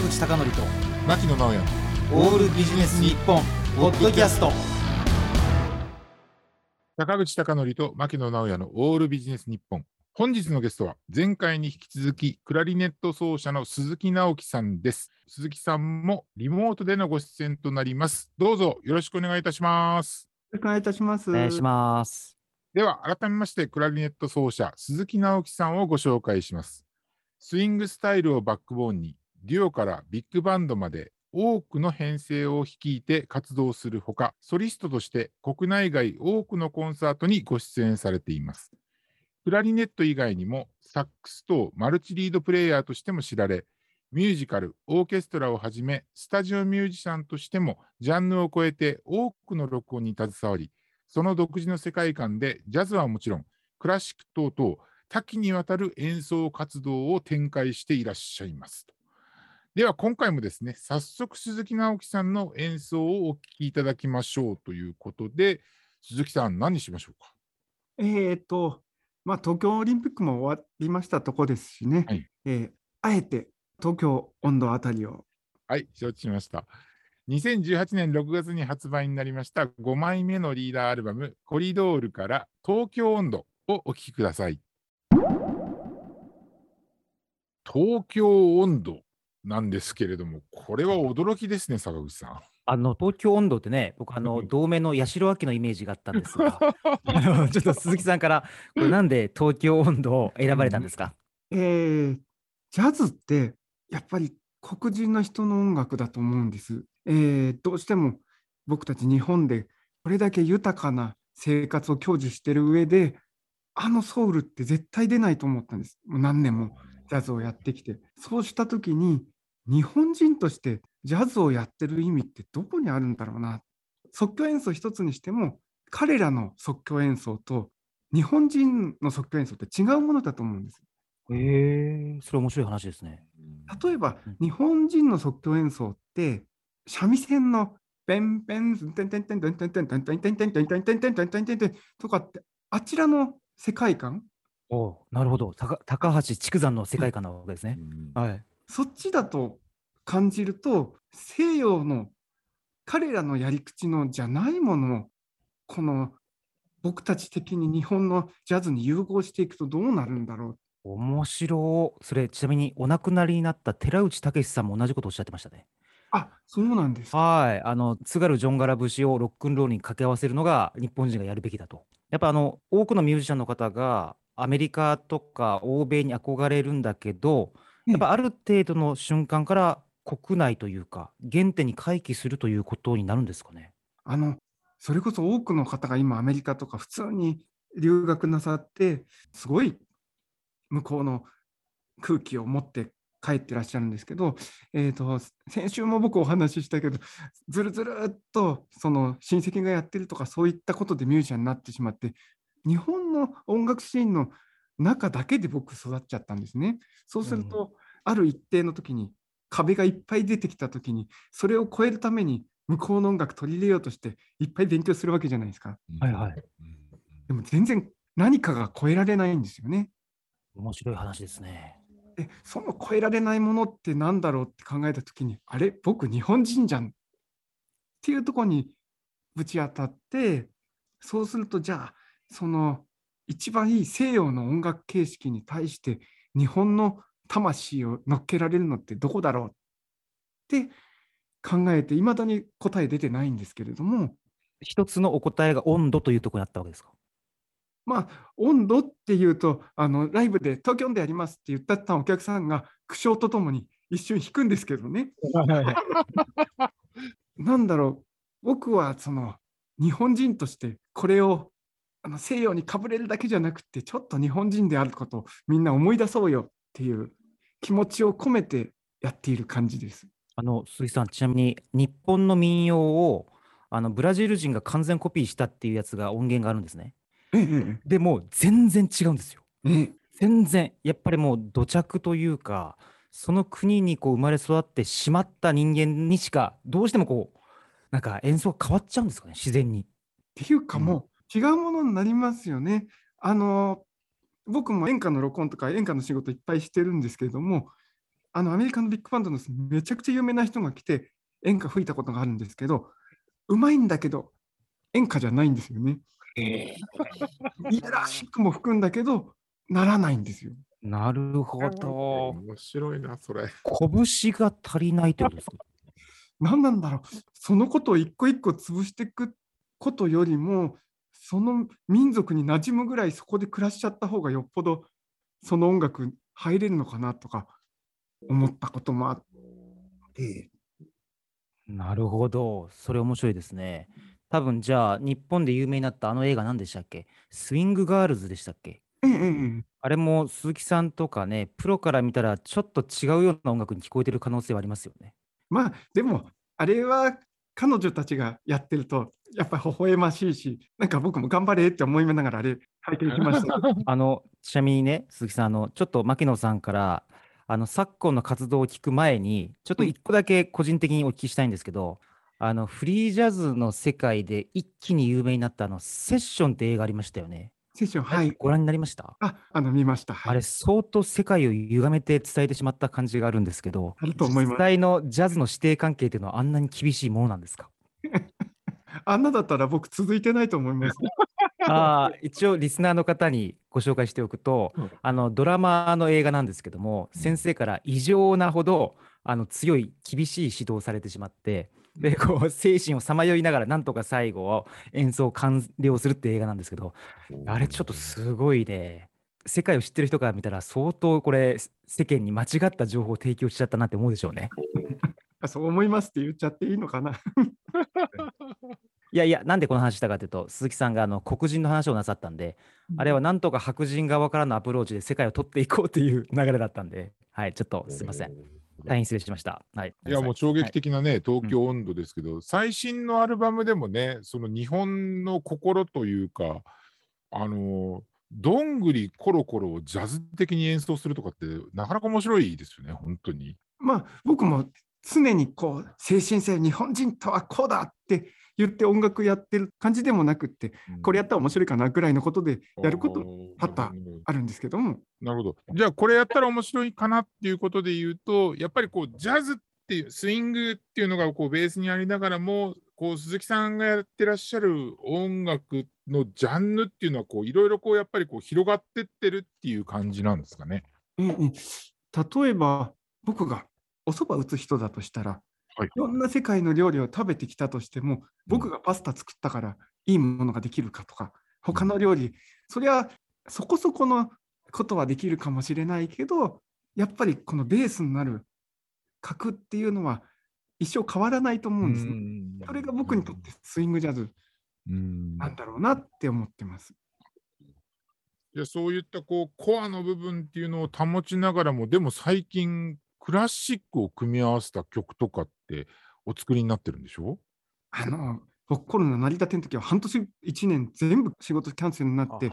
坂口孝則と牧野直哉。オールビジネス日本ポッドキャスト。坂口孝則と牧野直哉のオールビジネス日本。本日のゲストは前回に引き続きクラリネット奏者の鈴木直樹さんです。鈴木さんもリモートでのご出演となります。どうぞよろしくお願いいたします。お願いいたします。お願いします。では改めましてクラリネット奏者鈴木直樹さんをご紹介します。スイングスタイルをバックボーンにデュオからビッグバンドまで多くの編成を率いて活動するほかソリストとして国内外多くのコンサートにご出演されていますクラリネット以外にもサックス等マルチリードプレイヤーとしても知られミュージカル、オーケストラをはじめ、スタジオミュージシャンとしても、ジャンルを超えて多くの録音に携わり、その独自の世界観で、ジャズはもちろん、クラシック等々、多岐にわたる演奏活動を展開していらっしゃいます。では、今回もですね、早速、鈴木直樹さんの演奏をお聴きいただきましょうということで、鈴木さん、何にしましょうか？えっ、と、まあ、東京オリンピックも終わりましたとこですしね、はいえーあえて東京温度あたりを、はい、承知しました。2018年6月に発売になりました5枚目のリーダーアルバム、コリドールから東京温度をお聴きください。東京温度なんですけれども、これは驚きですね、坂口さん。あの東京温度ってね、僕、あのうん同名の八代亜紀のイメージがあったんですが、あのちょっと鈴木さんから、これなんで東京温度を選ばれたんですか？えージャズってやっぱり黒人の人の音楽だと思うんです。えーどうしても僕たち日本でこれだけ豊かな生活を享受してる上で、あのソウルって絶対出ないと思ったんです。もう何年もジャズをやってきて。そうした時に、日本人としてジャズをやってる意味ってどこにあるんだろうな。即興演奏一つにしても、彼らの即興演奏と日本人の即興演奏って違うものだと思うんです。へえ、それ面白い話ですね。例えばうん日本人の即興演奏って三味線のペンペンテンテンテンテンテンテンテンテンテンテンテンテンテンテンテンテンテンテンとかってあちらの世界観おなるほど。たか高橋筑山の世界観なわけですね。はい。そっちだと感じると西洋の彼らのやり口のじゃないものをこの僕たち的に日本のジャズに融合していくとどうなるんだろう面白い。それ、ちなみにお亡くなりになった寺内武さんも同じことをおっしゃってましたね。あそうなんですはい。あの、津軽ジョンガラ節をロックンロールに掛け合わせるのが日本人がやるべきだと。やっぱあの、多くのミュージシャンの方がアメリカとか欧米に憧れるんだけど、やっぱある程度の瞬間から国内というか、原点に回帰するということになるんですかね？あの、それこそ多くの方が今アメリカとか普通に留学なさって、すごい向こうの空気を持って帰ってらっしゃるんですけど、えーと、先週も僕お話ししたけど、ずるずるっとその親戚がやってるとかそういったことでミュージシャンになってしまって、日本の音楽シーンの中だけで僕育っちゃったんですね。そうすると、ある一定の時に壁がいっぱい出てきた時に、それを超えるために向こうの音楽取り入れようとしていっぱい勉強するわけじゃないですか。はいはい。でも全然何かが超えられないんですよね。面白い話ですね。で、その超えられないものって何だろうって考えたときに、あれ、僕日本人じゃんっていうところにぶち当たって、そうするとじゃあ、その一番いい西洋の音楽形式に対して日本の魂を乗っけられるのってどこだろうって考えて、いまだに答え出てないんですけれども、一つのお答えが温度というところにあったわけですか？まあ、温度っていうと、あのライブで東京温度やりますって言ったったお客さんが苦笑とともに一瞬引くんですけどね。なんだろう、僕はその日本人としてこれをあの西洋にかぶれるだけじゃなくて、ちょっと日本人であることをみんな思い出そうよっていう気持ちを込めてやっている感じです。あの、鈴木さん、ちなみに日本の民謡をあのブラジル人が完全コピーしたっていうやつが音源があるんですね。ええでも全然違うんですよ。え全然、やっぱりもう土着というか、その国にこう生まれ育ってしまった人間にしか、どうしてもこう、なんか演奏が変わっちゃうんですかね、自然に。っていうかもう違うものになりますよね。あの僕も演歌の録音とか演歌の仕事いっぱいしてるんですけれどもあのアメリカのビッグバンドのめちゃくちゃ有名な人が来て演歌吹いたことがあるんですけど、うまいんだけど演歌じゃないんですよね。いやらしくも吹くんだけど、ならないんですよ。なるほど。面白いな、それ。拳が足りないってことですか？何なんだろう、そのことを一個一個潰していくことよりも、その民族に馴染むぐらいそこで暮らしちゃった方がよっぽどその音楽入れるのかなとか思ったこともあって。なるほど。それ面白いですね。多分じゃあ、日本で有名になったあの映画何でしたっけ？スイングガールズでしたっけ？あれも鈴木さんとかね、プロから見たらちょっと違うような音楽に聞こえてる可能性はありますよね。まあでもあれは彼女たちがやってるとやっぱり微笑ましいしなんか僕も頑張れって思いながらあれ拝見しました。あの、ちなみにね、鈴木さん、あの、ちょっと牧野さんから、あの、昨今の活動を聞く前に、ちょっとうん一個だけ個人的にお聞きしたいんですけど、あの、フリージャズの世界で一気に有名になったあの、セッションって映画ありましたよね。セッションはい。ご覧になりました？ああの見ました。はいあれ、相当世界を歪めて伝えてしまった感じがあるんですけど、あると思います実際のジャズの指定関係っていうのはあんなに厳しいものなんですか？あんなだったら僕続いてないと思います。あー一応リスナーの方にご紹介しておくと、うんあのドラマの映画なんですけども、先生から異常なほどあの強い厳しい指導をされてしまってでこう精神をさまよいながらなんとか最後を演奏を完了するって映画なんですけどあれちょっとすごいね世界を知ってる人から見たら相当これ世間に間違った情報を提供しちゃったなって思うでしょうね。あそう思いますって言っちゃっていいのかな。いやいや、なんでこの話したかというと、鈴木さんがあの黒人の話をなさったんで、あれはなんとか白人側からのアプローチで世界を取っていこうという 流れだったんで、はい、ちょっとすいません。大変失礼しました。はい。いやもう衝撃はい的なね、東京温度ですけど、最新のアルバムでもね、その日本の心というか、あの、どんぐりコロコロをジャズ的に演奏するとかって、なかなか面白いですよね、本当に。まあ僕も常にこう精神性日本人とはこうだって言って音楽やってる感じでもなくってこれやったら面白いかなぐらいのことでやること多々あるんですけども。なるほど。じゃあ、これやったら面白いかなっていうことで言うと、やっぱりこう、ジャズっていう、スイングっていうのがこうベースにありながらも、こう、鈴木さんがやってらっしゃる音楽のジャンルっていうのは、こう、いろいろこう、やっぱりこう、広がってってるっていう感じなんですかね？ええ例えば僕がお蕎麦打つ人だとしたら、はいい。ろんな世界の料理を食べてきたとしても僕がパスタ作ったからいいものができるかとか他の料理そりゃそこそこのことはできるかもしれないけどやっぱりこのベースになる核っていうのは一生変わらないと思うんですね。それが僕にとってスイングジャズうん。なんだろうなって思ってます。じゃあそういったこうコアの部分っていうのを保ちながらも、でも最近、クラシックを組み合わせた曲とかってお作りになってるんでしょ？あの僕コロナ成り立ての時は半年1年全部仕事キャンセルになって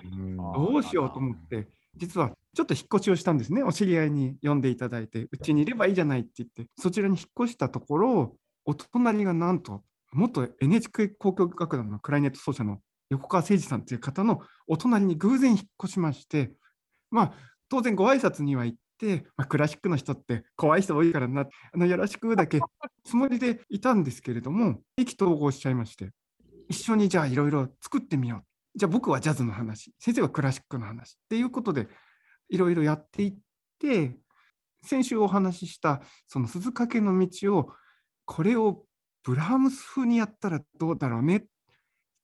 どうしようと思って実はちょっと引っ越しをしたんですね。お知り合いに呼んでいただいてうちにいればいいじゃないって言ってそちらに引っ越したところお隣がなんと元 NHK 交響楽団のクライネット奏者の横川誠二さんという方のお隣に偶然引っ越しましてまあ当然ご挨拶には行って、まあ、クラシックの人って怖い人多いからなあのよろしくだけつもりでいたんですけれども意気投合しちゃいまして一緒にじゃあいろいろ作ってみよう。じゃあ僕はジャズの話先生はクラシックの話っていうことでいろいろやっていって先週お話ししたその鈴懸の道をこれをブラームス風にやったらどうだろうねっ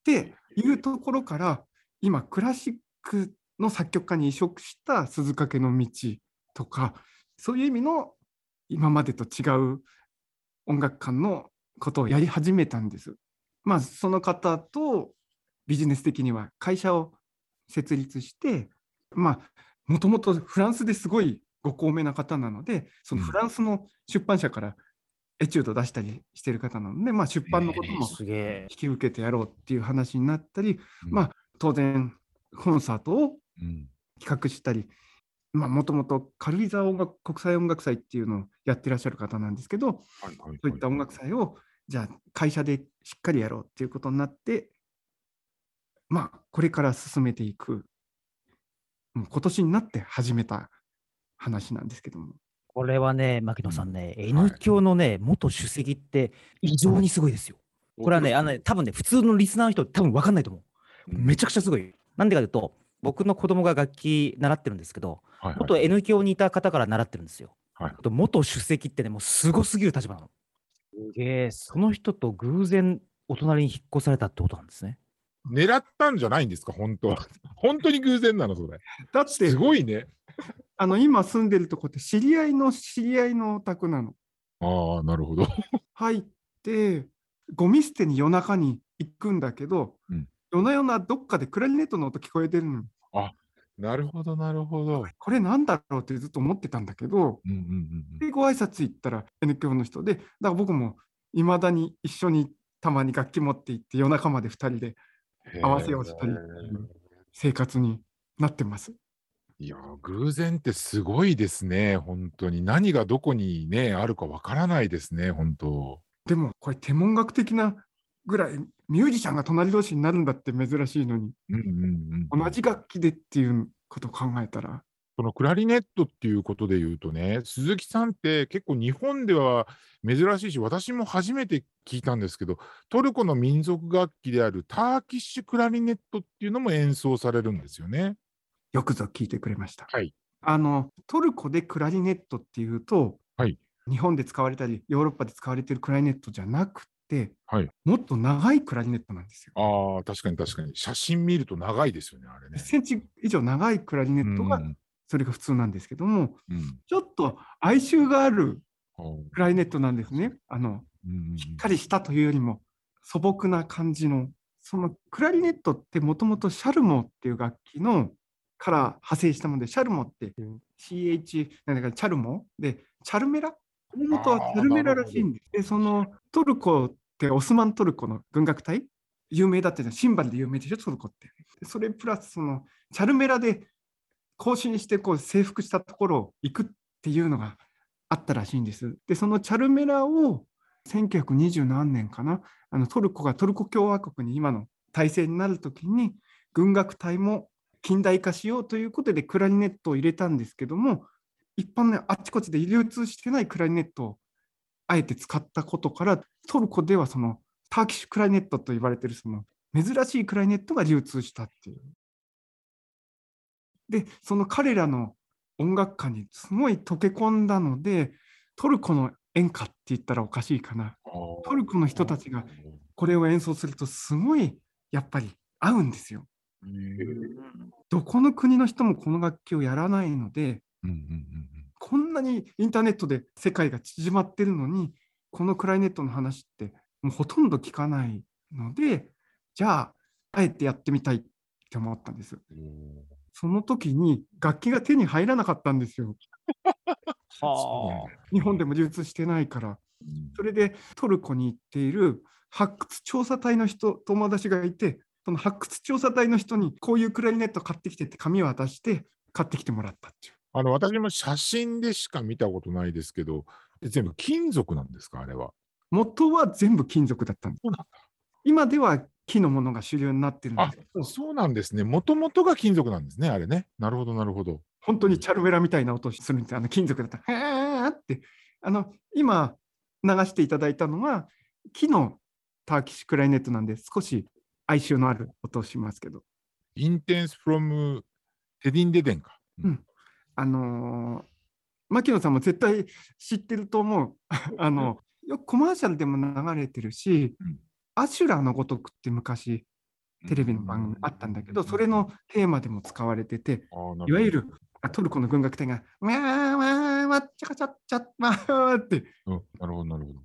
ていうところから今クラシックの作曲家に移植した鈴懸の道とかそういう意味の今までと違う音楽観のことをやり始めたんです。まあその方とビジネス的には会社を設立してまあもともとフランスですごいご高名な方なのでそのフランスの出版社からエチュード出したりしてる方なので、まあ、出版のこともすげえ。引き受けてやろうっていう話になったり、うんまあ当然コンサートをうん企画したりもともと軽井沢音楽国際音楽祭っていうのをやってらっしゃる方なんですけどはいはいはいそういった音楽祭をじゃあ会社でしっかりやろうっていうことになってまあこれから進めていくもう今年になって始めた話なんですけどもこれはね、牧野さんね、N 教のね、元主席って異常にすごいですよ。これはね、あのね、多分ね、普通のリスナーの人、多分分かんないと思う。めちゃくちゃすごい。なんでかというと、僕の子供が楽器習ってるんですけど、はいはい元 N 教にいた方から習ってるんですよ。はいあと元主席ってね、もうすごすぎる立場なの。すげえ、その人と偶然お隣に引っ越されたってことなんですね。狙ったんじゃないんですか、本当は。本当に偶然なの、それ。だってすごいね。あの今住んでるとこって知り合いの知り合いのお宅なの。ああ、なるほど。入ってゴミ捨てに夜中に行くんだけど、うん夜な夜などっかでクラリネットの音聞こえてるの。なるほど、なるほど。これなんだろうってずっと思ってたんだけど、うんうんうんうんでご挨拶行ったら N 教の人で、だから僕もいまだに一緒にたまに楽器持って行って夜中まで2人で合わせをしたり生活になってます。いやー、偶然ってすごいですね、本当に。何がどこにね、あるかわからないですね、本当。でもこれ天文学的なぐらいミュージシャンが隣同士になるんだって珍しいのにうんうんうん。同じ楽器でっていうことを考えたらそのクラリネットっていうことで言うとね、鈴木さんって結構日本では珍しいし、私も初めて聞いたんですけど、トルコの民族楽器であるターキッシュクラリネットっていうのも演奏されるんですよね。よくぞ聞いてくれました。はい。あのトルコでクラリネットっていうと、はい日本で使われたりヨーロッパで使われてるクラリネットじゃなくて、はいもっと長いクラリネットなんですよ。ああ、確かに確かに。写真見ると長いですよね、あれ1ね。センチ以上長いクラリネットがうんそれが普通なんですけども、うんちょっと哀愁があるうんクラリネットなんですね。あのうんしっかりしたというよりも素朴な感じのそのクラリネットってもともとシャルモっていう楽器のから派生したものでシャルモっていう CH なんだかチャルモでチャルメラ？もとはチャルメラらしいんです。でそのトルコってオスマントルコの軍楽隊？有名だっていうのはシンバルで有名でしょ？トルコって。それプラスそのチャルメラで行進してこう征服したところを行くっていうのがあったらしいんです。でそのチャルメラを1920何年かな？あのトルコがトルコ共和国に今の体制になるときに軍楽隊も近代化しようということでクラリネットを入れたんですけども一般のあっちこっちで流通してないクラリネットをあえて使ったことからトルコではそのターキッシュクラリネットと言われているその珍しいクラリネットが流通したっていう。でその彼らの音楽家にすごい溶け込んだのでトルコの演歌って言ったらおかしいかなトルコの人たちがこれを演奏するとすごいやっぱり合うんですよ。どこの国の人もこの楽器をやらないのでうんうんうんこんなにインターネットで世界が縮まってるのにこのクライネットの話ってもうほとんど聞かないのでじゃああえてやってみたいって思ったんです。うんその時に楽器が手に入らなかったんですよ。は日本でも流通してないから。うんそれでトルコに行っている発掘調査隊の人、友達がいて、その発掘調査隊の人にこういうクラリネット買ってきてって紙を渡して買ってきてもらったっていう。あの私も写真でしか見たことないですけど、全部金属なんですか、あれは？元は全部金属だったんです。今では木のものが主流になってるんですけど、そうなんですね。もともとが金属なんですね、あれね。なるほど、なるほど。本当にチャルメラみたいな音するんですよ。あの金属だったら、へーって。あの、今流していただいたのは木のターキッシュクライネットなんで少し哀愁のある音をしますけど、インテンス・フロム・テディン・デデンか。うんあのー牧野さんも絶対知ってると思う。あの、よくコマーシャルでも流れてるし、うんアシュラーのごとくって昔テレビの番組あったんだけど、それのテーマでも使われてて、いわゆるあトルコの軍楽隊が、わーわーわっちゃかちゃっちゃっわーって、うんなるほど、なるほど。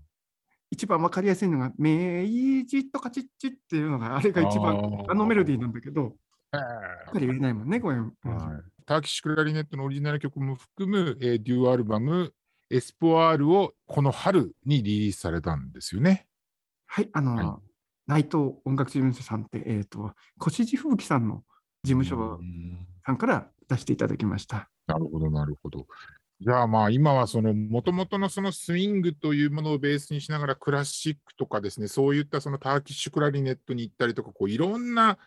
一番わかりやすいのが、メイジとかチッチっていうのが、あれが一番あのメロディーなんだけど、っぱり言えないもんね、これ。はいターキッシュ・クラリネットのオリジナル曲も含む、えーデュオアルバム、エスポアールをこの春にリリースされたんですよね。はい、あの、はい内藤音楽事務所さんって、えっ、と、越路吹雪さんの事務所うんさんから出していただきました。なるほど、なるほど。じゃあまあ今はその元々のそのスイングというものをベースにしながらクラシックとかですね、そういったそのターキッシュクラリネットに行ったりとか、こういろんな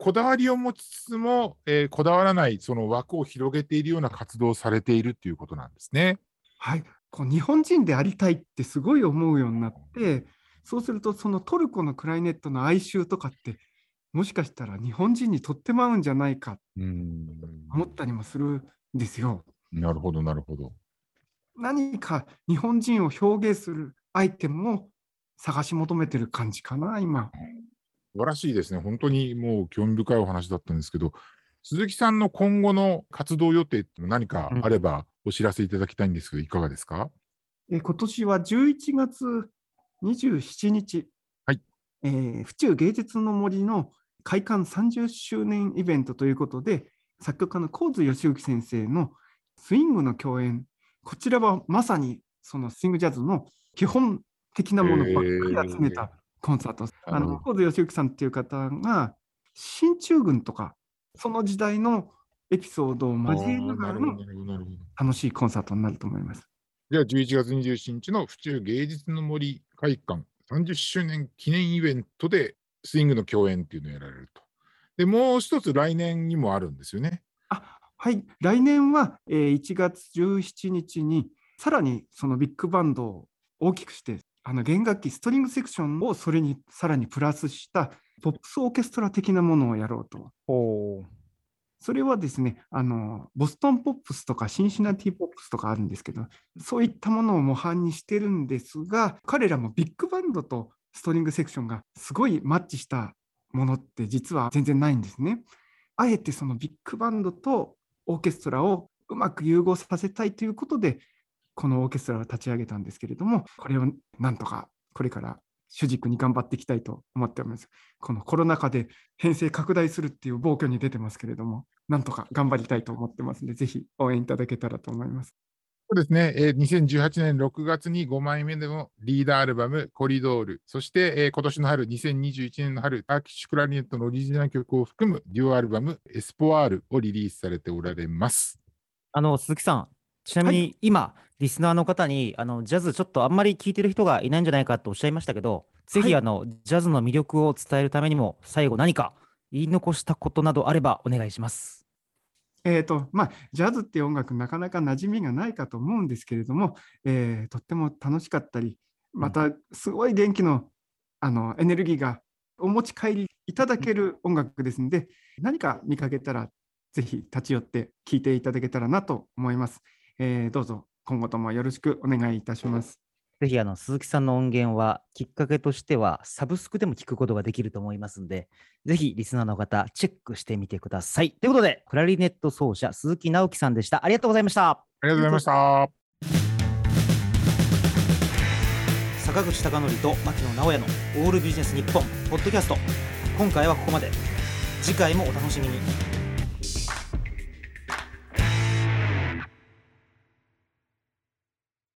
こだわりを持ちつつも、えーこだわらないその枠を広げているような活動をされているっていうことなんですね。はい、こう日本人でありたいってすごい思うようになって、そうするとそのトルコのクライネットの哀愁とかって、もしかしたら日本人にとっても合うんじゃないかうん。思ったりもするんですよ。なるほど、なるほど。何か日本人を表現するアイテムを探し求めてる感じかな、今。素晴らしいですね。本当にもう興味深いお話だったんですけど、鈴木さんの今後の活動予定って何かあればお知らせいただきたいんですけど、いかがですか？えー今年は11月27日、はいえー府中芸術の森の開館30周年イベントということで、作曲家の神津義行先生のスイングの共演、こちらはまさにそのスイングジャズの基本的なものばっかり集めたコンサート。あの神津義行さんっていう方が、進駐軍とか、その時代のエピソードを交えながらの。楽しいコンサートになると思います。じゃあ、11月27日の府中芸術の森会館30周年記念イベントでスイングの共演っていうのをやられると。で、もう一つ来年にもあるんですよね。あはい、来年は、えー1月17日に、さらにそのビッグバンドを大きくして、あの弦楽器、ストリングセクションをそれにさらにプラスしたポップスオーケストラ的なものをやろうと。ほそれはですね、あのボストンポップスとかシンシナティポップスとかあるんですけど、そういったものを模範にしてるんですが、彼らもビッグバンドとストリングセクションがすごいマッチしたものって実は全然ないんですね。あえてそのビッグバンドとオーケストラをうまく融合させたいということで、このオーケストラを立ち上げたんですけれども、これをなんとかこれから主軸に頑張っていきたいと思っております。このコロナ禍で編成拡大するっていう暴挙に出てますけれども、なんとか頑張りたいと思ってますので、ぜひ応援いただけたらと思います。そうですね、えー2018年6月に5枚目でのリーダーアルバム、コリドール、そして、えー今年の春、2021年の春、ターキッシュクラリネットのオリジナル曲を含むデュオアルバム、エスポワールをリリースされておられます。あの鈴木さん、ちなみに今、リスナーの方にあのジャズちょっとあんまり聴いてる人がいないんじゃないかとおっしゃいましたけど、ぜはいひあの、ジャズの魅力を伝えるためにも、最後何か言い残したことなどあればお願いします。えーとまあ、ジャズっていう音楽、なかなか馴染みがないかと思うんですけれども、えーとっても楽しかったり、またすごい元気のあのエネルギーがお持ち帰りいただける音楽ですので、何か見かけたら、ぜひ立ち寄って聴いていただけたらなと思います。えーどうぞ今後ともよろしくお願いいたします。ぜひあの鈴木さんの音源はきっかけとしてはサブスクでも聞くことができると思いますので、ぜひリスナーの方チェックしてみてください。ということで、クラリネット奏者鈴木直樹さんでした。ありがとうございました。ありがとうございました。坂口孝則と牧野直哉のオールビジネス日本ポッドキャスト今回はここまで次回もお楽しみに